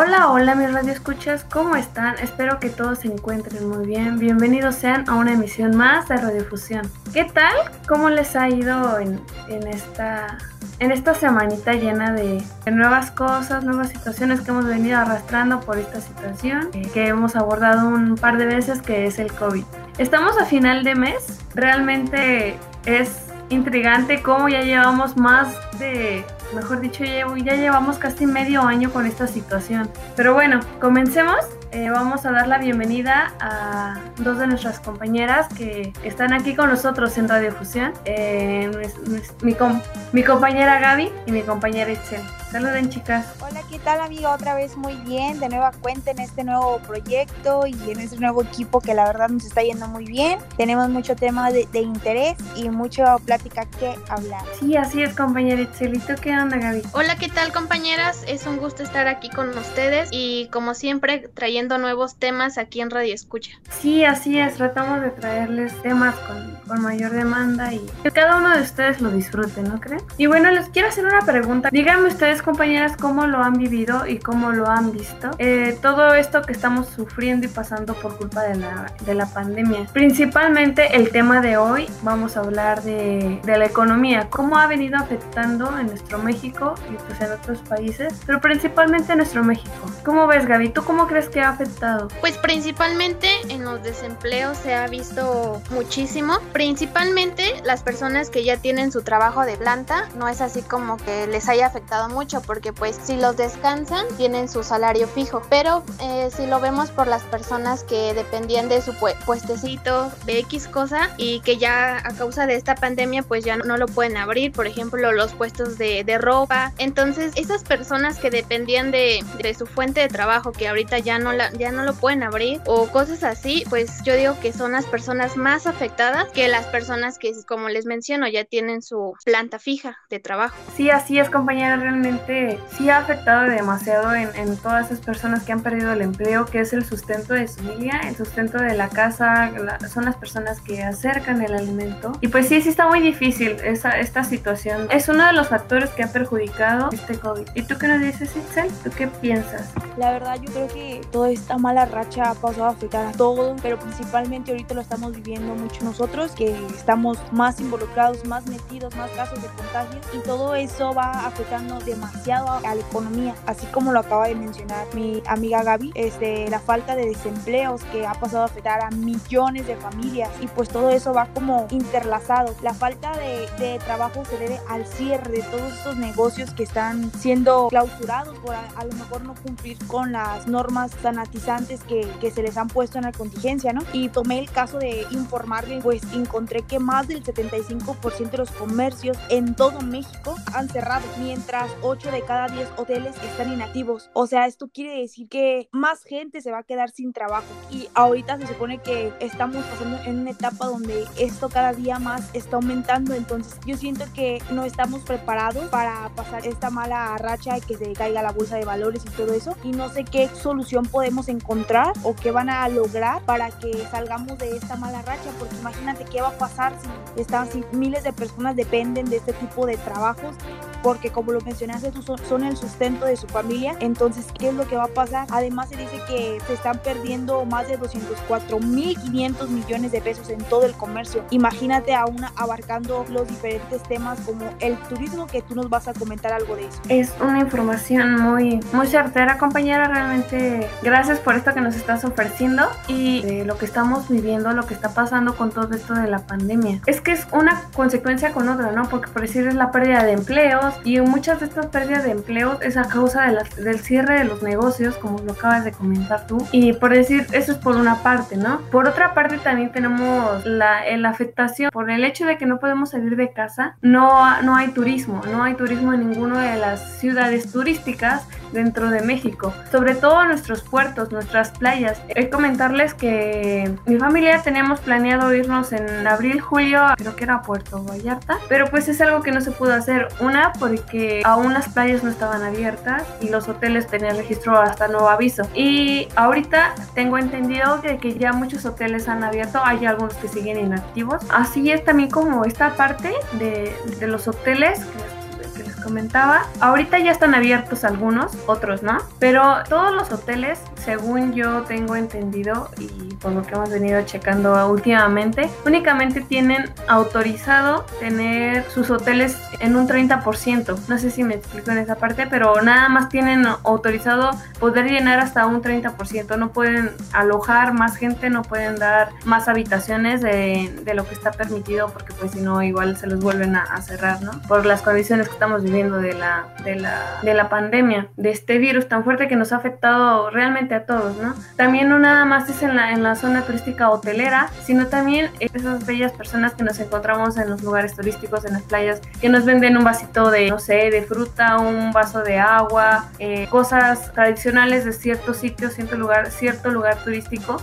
Hola, hola mis radioescuchas, ¿cómo están? Espero que todos se encuentren muy bien. Bienvenidos sean a una emisión más de Radiofusión. ¿Qué tal? ¿Cómo les ha ido en, esta, en esta semanita llena de, nuevas cosas, nuevas situaciones que hemos venido arrastrando por esta situación eh, que hemos abordado un par de veces que es el COVID? Estamos a final de mes, realmente es intrigante cómo ya llevamos más de mejor dicho, ya llevamos casi medio año con esta situación. Pero bueno, comencemos. Eh, vamos a dar la bienvenida a dos de nuestras compañeras que están aquí con nosotros en Radio Fusión. Eh, mi, mi compañera Gaby y mi compañera Itzel. Saluden chicas. Hola, ¿qué tal amiga? Otra vez muy bien, de nueva cuenta en este nuevo proyecto y en este nuevo equipo que la verdad nos está yendo muy bien. Tenemos mucho tema de, interés y mucha plática que hablar. Sí, así es compañera Itzelito. ¿Qué onda Gaby? Hola, ¿qué tal compañeras? Es un gusto estar aquí con ustedes y como siempre trayendo nuevos temas aquí en Radio Escucha. Sí, así es, tratamos de traerles temas con, con mayor demanda y que cada uno de ustedes lo disfrute, ¿no creen? Y bueno, les quiero hacer una pregunta. Díganme ustedes compañeras cómo lo han vivido y cómo lo han visto. Eh, todo esto que estamos sufriendo y pasando por culpa de la, de la pandemia. Principalmente el tema de hoy, vamos a hablar de, de la economía, cómo ha venido afectando en nuestro México y pues en otros países, pero principalmente en nuestro México. ¿Cómo ves Gaby? ¿Tú cómo crees que ha afectado? Pues principalmente en los desempleos se ha visto muchísimo, principalmente las personas que ya tienen su trabajo de planta, no es así como que les haya afectado mucho porque pues si los descansan tienen su salario fijo, pero eh, si lo vemos por las personas que dependían de su puestecito, de X cosa y que ya a causa de esta pandemia pues ya no, lo pueden abrir, por ejemplo los puestos de, de ropa, entonces esas personas que dependían de, de, su fuente de trabajo que ahorita ya no, la, ya no lo pueden abrir o cosas así, pues yo digo que son las personas más afectadas que las personas que como les menciono ya tienen su planta fija de trabajo. Sí, así es compañera, realmente sí ha afectado demasiado en, todas esas personas que han perdido el empleo, que es el sustento de su familia, el sustento de la casa, son las personas que acercan el alimento. Y pues sí, sí está muy difícil esa, esta situación. Es uno de los factores que ha perjudicado este COVID. ¿Y tú qué nos dices, Itzel? ¿Tú qué piensas? La verdad, yo creo que toda esta mala racha ha pasado a afectar a todos, pero principalmente ahorita lo estamos viviendo mucho nosotros, que estamos más involucrados, más metidos, más casos de contagio y todo eso va afectando demasiado demasiado a la economía, así como lo acaba de mencionar mi amiga Gaby, este, la falta de desempleos que ha pasado a afectar a millones de familias y pues todo eso va como interlazado. La falta de, de trabajo se debe al cierre de todos estos negocios que están siendo clausurados por a, lo mejor no cumplir con las normas sanatizantes que, que se les han puesto en la contingencia, ¿no? Y tomé el caso de informarle, pues encontré que más del 75% de los comercios en todo México han cerrado, mientras 8 de cada 10 hoteles están inactivos. O sea, esto quiere decir que más gente se va a quedar sin trabajo. Y ahorita se supone que estamos pasando en una etapa donde esto cada día más está aumentando. Entonces yo siento que no estamos preparados para pasar esta mala racha de que se caiga la bolsa de valores y todo eso. Y no sé qué solución podemos encontrar o qué van a lograr para que salgamos de esta mala racha. Porque imagínate qué va a pasar si, están, si miles de personas dependen de este tipo de trabajos porque como lo mencionaste, son el sustento de su familia. Entonces, ¿qué es lo que va a pasar? Además, se dice que se están perdiendo más de 204.500 millones de pesos en todo el comercio. Imagínate aún abarcando los diferentes temas como el turismo, que tú nos vas a comentar algo de eso. Es una información muy, muy certera, compañera. Realmente, gracias por esto que nos estás ofreciendo y de lo que estamos viviendo, lo que está pasando con todo esto de la pandemia. Es que es una consecuencia con otra, ¿no? Porque por decir es la pérdida de y muchas de estas pérdidas de empleos es a causa de del cierre de los negocios, como lo acabas de comentar tú. Y por decir, eso es por una parte, ¿no? Por otra parte también tenemos la, la afectación por el hecho de que no podemos salir de casa, no, no hay turismo, no hay turismo en ninguna de las ciudades turísticas dentro de México, sobre todo nuestros puertos, nuestras playas. He comentarles que mi familia teníamos planeado irnos en abril, julio, creo que era Puerto Vallarta, pero pues es algo que no se pudo hacer. Una, porque aún las playas no estaban abiertas y los hoteles tenían registro hasta nuevo aviso. Y ahorita tengo entendido que, que ya muchos hoteles han abierto, hay algunos que siguen inactivos. Así es también como esta parte de, de los hoteles comentaba. Ahorita ya están abiertos algunos, otros no, pero todos los hoteles, según yo tengo entendido y por lo que hemos venido checando últimamente, únicamente tienen autorizado tener sus hoteles en un 30%. No sé si me explico en esa parte, pero nada más tienen autorizado poder llenar hasta un 30%. No pueden alojar más gente, no pueden dar más habitaciones de, de lo que está permitido porque pues si no igual se los vuelven a, a cerrar, ¿no? Por las condiciones que estamos viviendo de la, de, la, de la pandemia, de este virus tan fuerte que nos ha afectado realmente a todos, ¿no? También no nada más es en la, en la zona turística hotelera, sino también esas bellas personas que nos encontramos en los lugares turísticos, en las playas, que nos venden un vasito de, no sé, de fruta, un vaso de agua, eh, cosas tradicionales de cierto sitio, cierto lugar, cierto lugar turístico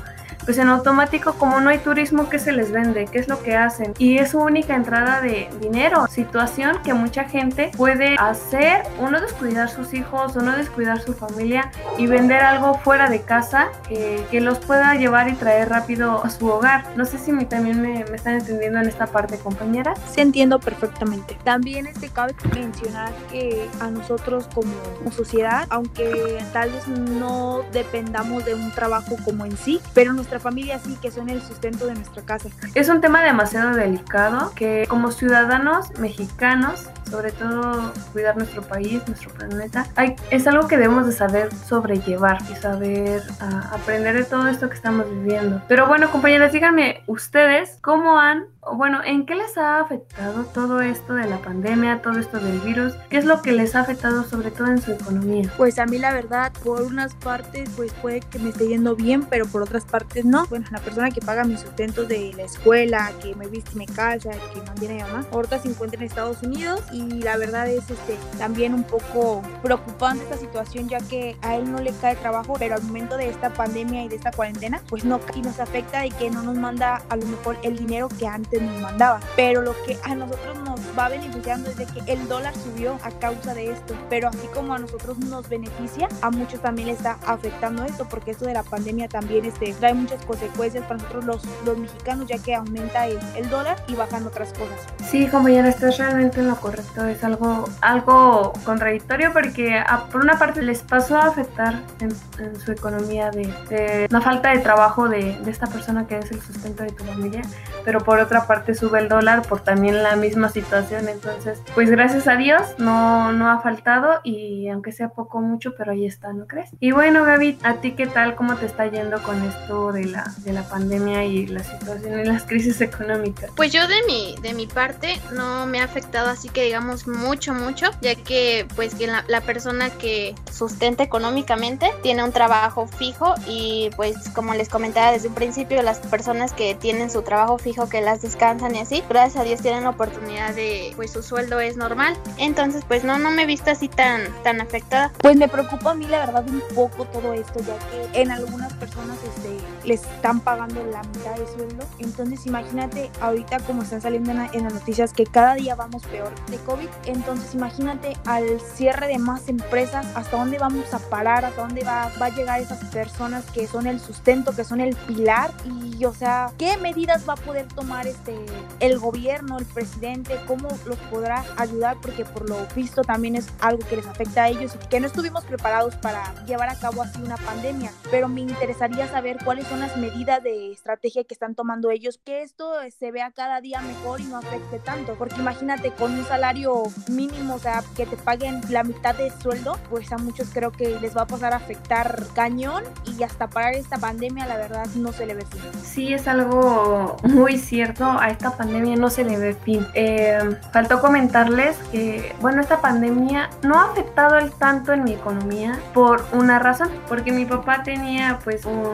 pues en automático como no hay turismo, ¿qué se les vende? ¿Qué es lo que hacen? Y es su única entrada de dinero, situación que mucha gente puede hacer, uno descuidar sus hijos, uno descuidar su familia y vender algo fuera de casa que, que los pueda llevar y traer rápido a su hogar. No sé si me, también me, me, están entendiendo en esta parte, compañeras. Sí, entiendo perfectamente. También este cabe mencionar que a nosotros como sociedad, aunque tal vez no dependamos de un trabajo como en sí, pero nuestra familia sí, que son el sustento de nuestra casa. Es un tema demasiado delicado que como ciudadanos mexicanos, sobre todo cuidar nuestro país, nuestro planeta, hay, es algo que debemos de saber sobrellevar y saber uh, aprender de todo esto que estamos viviendo. Pero bueno, compañeras, díganme ustedes cómo han bueno, ¿en qué les ha afectado todo esto de la pandemia, todo esto del virus? ¿Qué es lo que les ha afectado sobre todo en su economía? Pues a mí la verdad, por unas partes pues puede que me esté yendo bien, pero por otras partes no. Bueno, la persona que paga mis sustentos de la escuela, que me viste y me calza, que mantiene a mi mamá, ahorita se encuentra en Estados Unidos y la verdad es este también un poco preocupante esta situación ya que a él no le cae trabajo, pero al momento de esta pandemia y de esta cuarentena, pues no, y nos afecta de que no nos manda a lo mejor el dinero que antes nos mandaba. Pero lo que a nosotros nos va beneficiando es de que el dólar subió a causa de esto. Pero así como a nosotros nos beneficia, a muchos también les está afectando esto, porque esto de la pandemia también este, trae muchas consecuencias para nosotros los, los mexicanos, ya que aumenta el, el dólar y bajan otras cosas. Sí, compañera, estás realmente en lo correcto. Es algo, algo contradictorio porque a, por una parte les pasó a afectar en, en su economía de, de, la falta de trabajo de, de esta persona que es el sustento de tu familia, pero por otra parte sube el dólar por también la misma situación. Entonces, pues gracias a Dios no, no ha faltado y aunque sea poco mucho, pero ahí está, ¿no crees? Y bueno, Gaby, ¿a ti qué tal? ¿Cómo te está yendo con esto de la, de la pandemia y la situación y las crisis económicas? Pues yo de mi, de mi parte no me ha afectado así que digamos mucho, mucho, ya que pues que la, la persona que sustenta económicamente tiene un trabajo fijo y pues como les comentaba desde un principio, las personas que tienen su trabajo fijo que las descansan y así, gracias a Dios tienen la oportunidad de, pues su sueldo es normal. Entonces, pues no, no me he visto así tan, tan afectada. Pues me preocupa a mí la verdad un poco todo esto, ya que en algunas personas este, les están pagando la mitad de sueldo. Entonces, imagínate ahorita como están saliendo en, en las noticias que cada día vamos peor de COVID. Entonces, imagínate al cierre de más empresas, hasta dónde vamos a parar, hasta dónde va, va a llegar esas personas que son el sustento, que son el pilar. Y, o sea, ¿qué medidas va a poder tomar este el gobierno, el presidente, cómo los podrá ayudar, porque por lo visto también es algo que les afecta a ellos y que no estuvimos preparados para llevar a cabo así una pandemia. Pero me interesaría saber cuáles son las medidas de estrategia que están tomando ellos, que esto se vea cada día mejor y no afecte tanto, porque imagínate con un salario mínimo, o sea, que te paguen la mitad de sueldo, pues a muchos creo que les va a pasar a afectar cañón y hasta parar esta pandemia, la verdad, no se le ve fin. Sí, es algo muy cierto a esta pandemia no se le ve fin. Eh, faltó comentarles que, bueno, esta pandemia no ha afectado el tanto en mi economía por una razón, porque mi papá tenía pues un,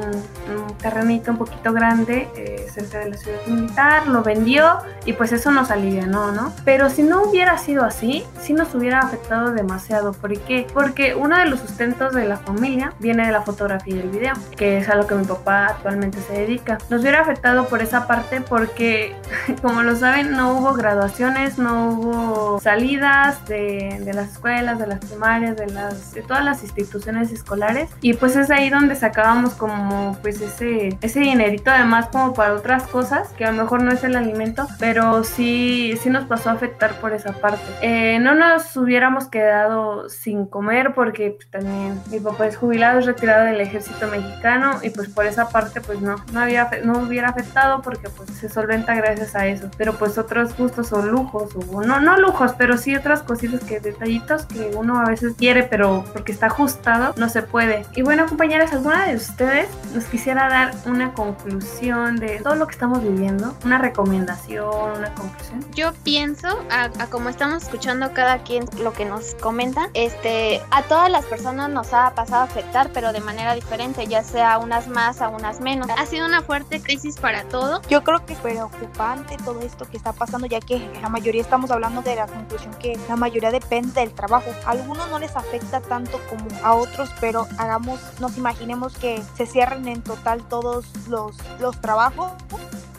terrenito un poquito grande eh, cerca de la ciudad militar, lo vendió y pues eso nos alivianó, ¿no? Pero si no hubiera sido así, sí nos hubiera afectado demasiado. ¿Por qué? Porque uno de los sustentos de la familia viene de la fotografía y el video, que es a lo que mi papá actualmente se dedica. Nos hubiera afectado por esa parte porque, como lo saben, no hubo graduaciones, no hubo salidas de, de las escuelas, de las primarias, de, las, de todas las instituciones escolares. Y pues es ahí donde sacábamos como pues ese, ese dinerito además como para otras cosas, que a lo mejor no es el alimento, pero sí, sí nos pasó a afectar por esa parte. Eh, no nos hubiéramos quedado sin comer porque pues, también mi papá es jubilado, es retirado del ejército mexicano y pues por esa parte pues no, no, había, no hubiera afectado porque pues se solventa gracias a eso. Pero pues otros gustos o lujos, o no, no lujos, pero sí otras cositas que detallitos que uno a veces quiere, pero porque está ajustado, no se puede. Y bueno, compañeras, ¿alguna de ustedes nos quisiera dar una conclusión de todo lo que estamos viviendo? ¿Una recomendación, una conclusión? Yo pienso, a, a como estamos escuchando cada quien lo que nos comenta, este, a todas las personas nos ha pasado a afectar, pero de manera diferente, ya sea unas más, a unas menos. Ha sido una fuerte crisis para todo. Yo creo que es preocupante todo esto que está pasando, ya que la mayoría estamos hablando de la conclusión que la mayoría depende del trabajo. A algunos no les afecta tanto como a otros, pero hagamos, nos imaginemos que se cierren en total todos los, los trabajos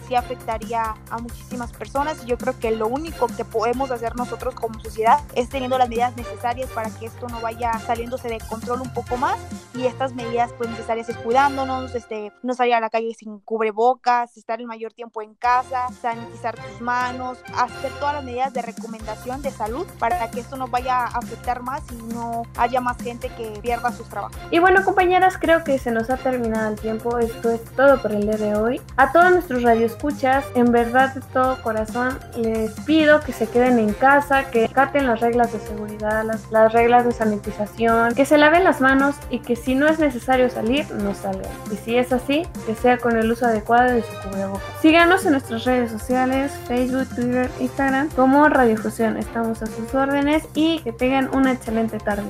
sí afectaría a muchísimas personas y yo creo que lo único que podemos hacer nosotros como sociedad es teniendo las medidas necesarias para que esto no vaya saliéndose de control un poco más y estas medidas pues necesarias es cuidándonos, este, no salir a la calle sin cubrebocas, estar el mayor tiempo en casa, sanitizar tus manos, hacer todas las medidas de recomendación de salud para que esto no vaya a afectar más y no haya más gente que pierda sus trabajos. Y bueno compañeras, creo que se nos ha terminado el tiempo, esto es todo por el día de hoy. A todos nuestros radioescuchas, en verdad de todo corazón les pido que se queden en casa, que caten las reglas de seguridad, las, las reglas de sanitización, que se laven las manos y que si no es necesario salir, no salgan. Y si es así, que sea con el uso adecuado de su cubrebocas. Síganos en nuestras redes sociales, Facebook, Twitter, Instagram, como Radiofusión. Estamos a sus órdenes y que tengan una excelente tarde.